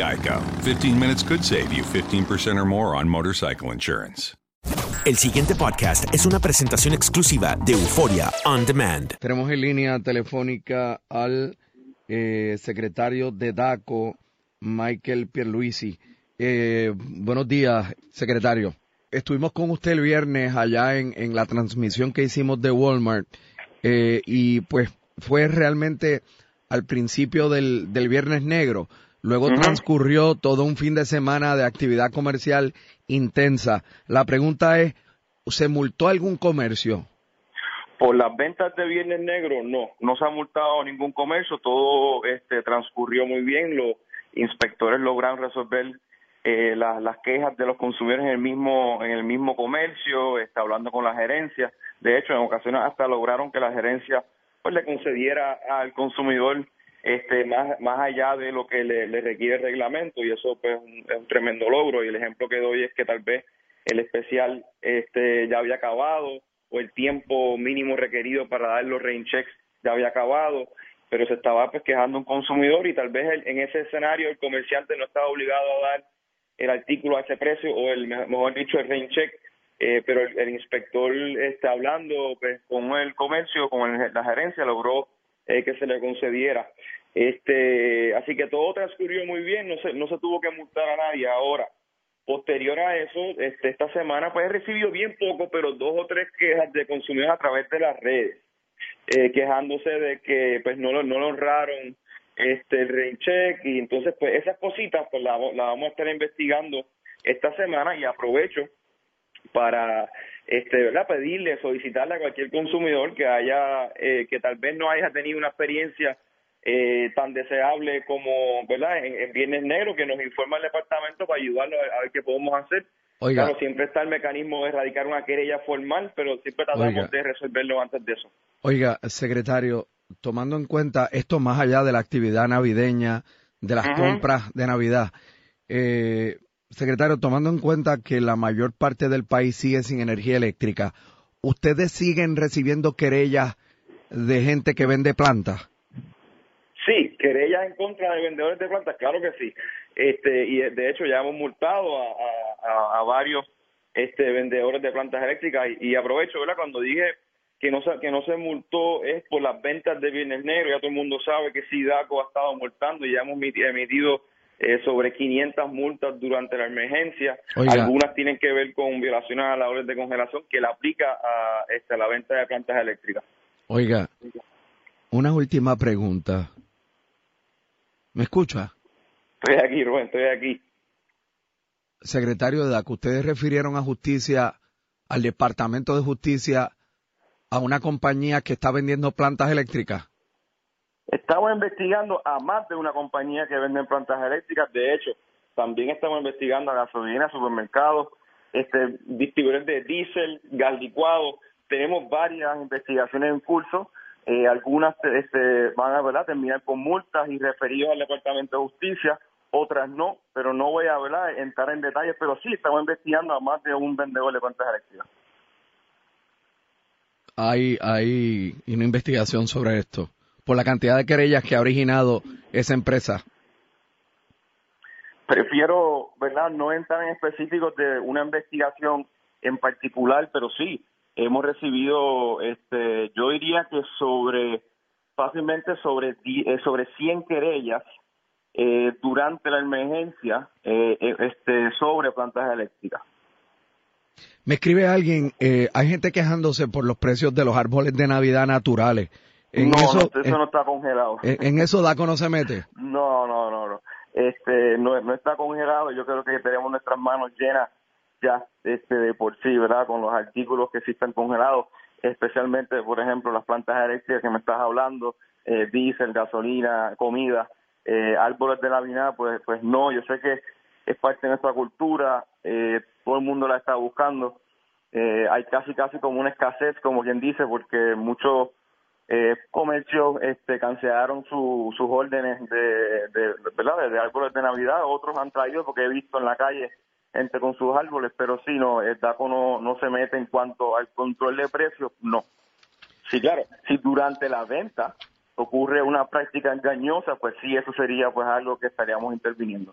Geico. 15 minutes could save you 15% or more on motorcycle insurance. El siguiente podcast es una presentación exclusiva de Euforia On Demand. Tenemos en línea telefónica al eh, secretario de DACO, Michael Pierluisi. Eh, buenos días, secretario. Estuvimos con usted el viernes allá en, en la transmisión que hicimos de Walmart eh, y pues fue realmente al principio del, del Viernes Negro. Luego transcurrió todo un fin de semana de actividad comercial intensa. La pregunta es, ¿se multó algún comercio? Por las ventas de Viernes Negro, no, no se ha multado ningún comercio, todo este transcurrió muy bien, los inspectores lograron resolver eh, las, las quejas de los consumidores en el mismo en el mismo comercio, está hablando con la gerencia, de hecho en ocasiones hasta lograron que la gerencia pues le concediera al consumidor este más más allá de lo que le, requiere el reglamento y eso pues es un, es un tremendo logro. Y el ejemplo que doy es que tal vez el especial este ya había acabado o el tiempo mínimo requerido para dar los rain checks ya había acabado, pero se estaba pues quejando un consumidor y tal vez el- en ese escenario el comerciante no estaba obligado a dar el artículo a ese precio o el me- mejor dicho el rain check, eh, pero el, el inspector está hablando pues, con el comercio, con el- la gerencia logró eh, que se le concediera. Este, así que todo transcurrió muy bien, no se no se tuvo que multar a nadie. Ahora, posterior a eso, este, esta semana pues he recibido bien poco, pero dos o tres quejas de consumidores a través de las redes, eh, quejándose de que pues no lo, no lo honraron este el rain y entonces pues esas cositas pues la vamos a estar investigando esta semana y aprovecho para este verdad pedirle solicitarle a cualquier consumidor que haya eh, que tal vez no haya tenido una experiencia eh, tan deseable como verdad en, en viernes negro que nos informa el departamento para ayudarlo a, a ver qué podemos hacer Oiga. claro siempre está el mecanismo de erradicar una querella formal pero siempre tratamos Oiga. de resolverlo antes de eso Oiga, secretario, tomando en cuenta esto más allá de la actividad navideña, de las Ajá. compras de Navidad, eh, secretario, tomando en cuenta que la mayor parte del país sigue sin energía eléctrica, ¿ustedes siguen recibiendo querellas de gente que vende plantas? Sí, querellas en contra de vendedores de plantas, claro que sí. Este y de hecho ya hemos multado a, varios este vendedores de plantas eléctricas y, aprovecho, ¿verdad? Cuando dije que no que no se multó es por las ventas de Viernes Negro, ya todo el mundo sabe que SIDACO ha estado multando y ya hemos emiti- emitido eh, sobre 500 multas durante la emergencia. Oiga. Algunas tienen que ver con violaciones a la orden de congelación que la aplica a, este, a la venta de plantas eléctricas. Oiga, una última pregunta. ¿Me escucha? Estoy aquí, Rubén, estoy aquí. Secretario de DACO, ustedes refirieron a justicia, al Departamento de Justicia, a una compañía que está vendiendo plantas eléctricas. Estamos investigando a más de una compañía que vende plantas eléctricas. De hecho, también estamos investigando a gasolina, supermercados, este, distribuidores de diésel, gas licuado. Tenemos varias investigaciones en curso. Eh, algunas este, van a ¿verdad? terminar con multas y referidos al Departamento de Justicia, otras no, pero no voy a ¿verdad? entrar en detalles, pero sí estamos investigando a más de un vendedor de plantas eléctricas. Hay, hay una investigación sobre esto, por la cantidad de querellas que ha originado esa empresa. prefiero, ¿verdad?, no entrar en específicos de una investigación en particular, pero sí, hemos recibido, este, yo diría que sobre, fácilmente sobre, eh, sobre 100 querellas eh, durante la emergencia eh, eh, este, sobre plantas eléctricas. Me escribe alguien, eh, hay gente quejándose por los precios de los árboles de Navidad naturales. En no, eso, no, eso no está congelado. en, en eso DACO no se mete. No, no, no, no. Este, no, no está congelado. Yo creo que tenemos nuestras manos llenas ya este, de por sí, ¿verdad? Con los artículos que sí están congelados, especialmente, por ejemplo, las plantas eléctricas que me estás hablando, eh, diésel, gasolina, comida, eh, árboles de Navidad, pues, pues no. Yo sé que es parte de nuestra cultura, eh, todo el mundo la está buscando. Eh, hay casi, casi como una escasez, como quien dice, porque muchos eh, comercios este, cancelaron su- sus órdenes de, de, ¿verdad? de árboles de Navidad, otros han traído porque he visto en la calle gente con sus árboles, pero sí, no, el DACO no, no se mete en cuanto al control de precios, no. Sí, claro, si durante la venta ocurre una práctica engañosa, pues sí, eso sería pues algo que estaríamos interviniendo.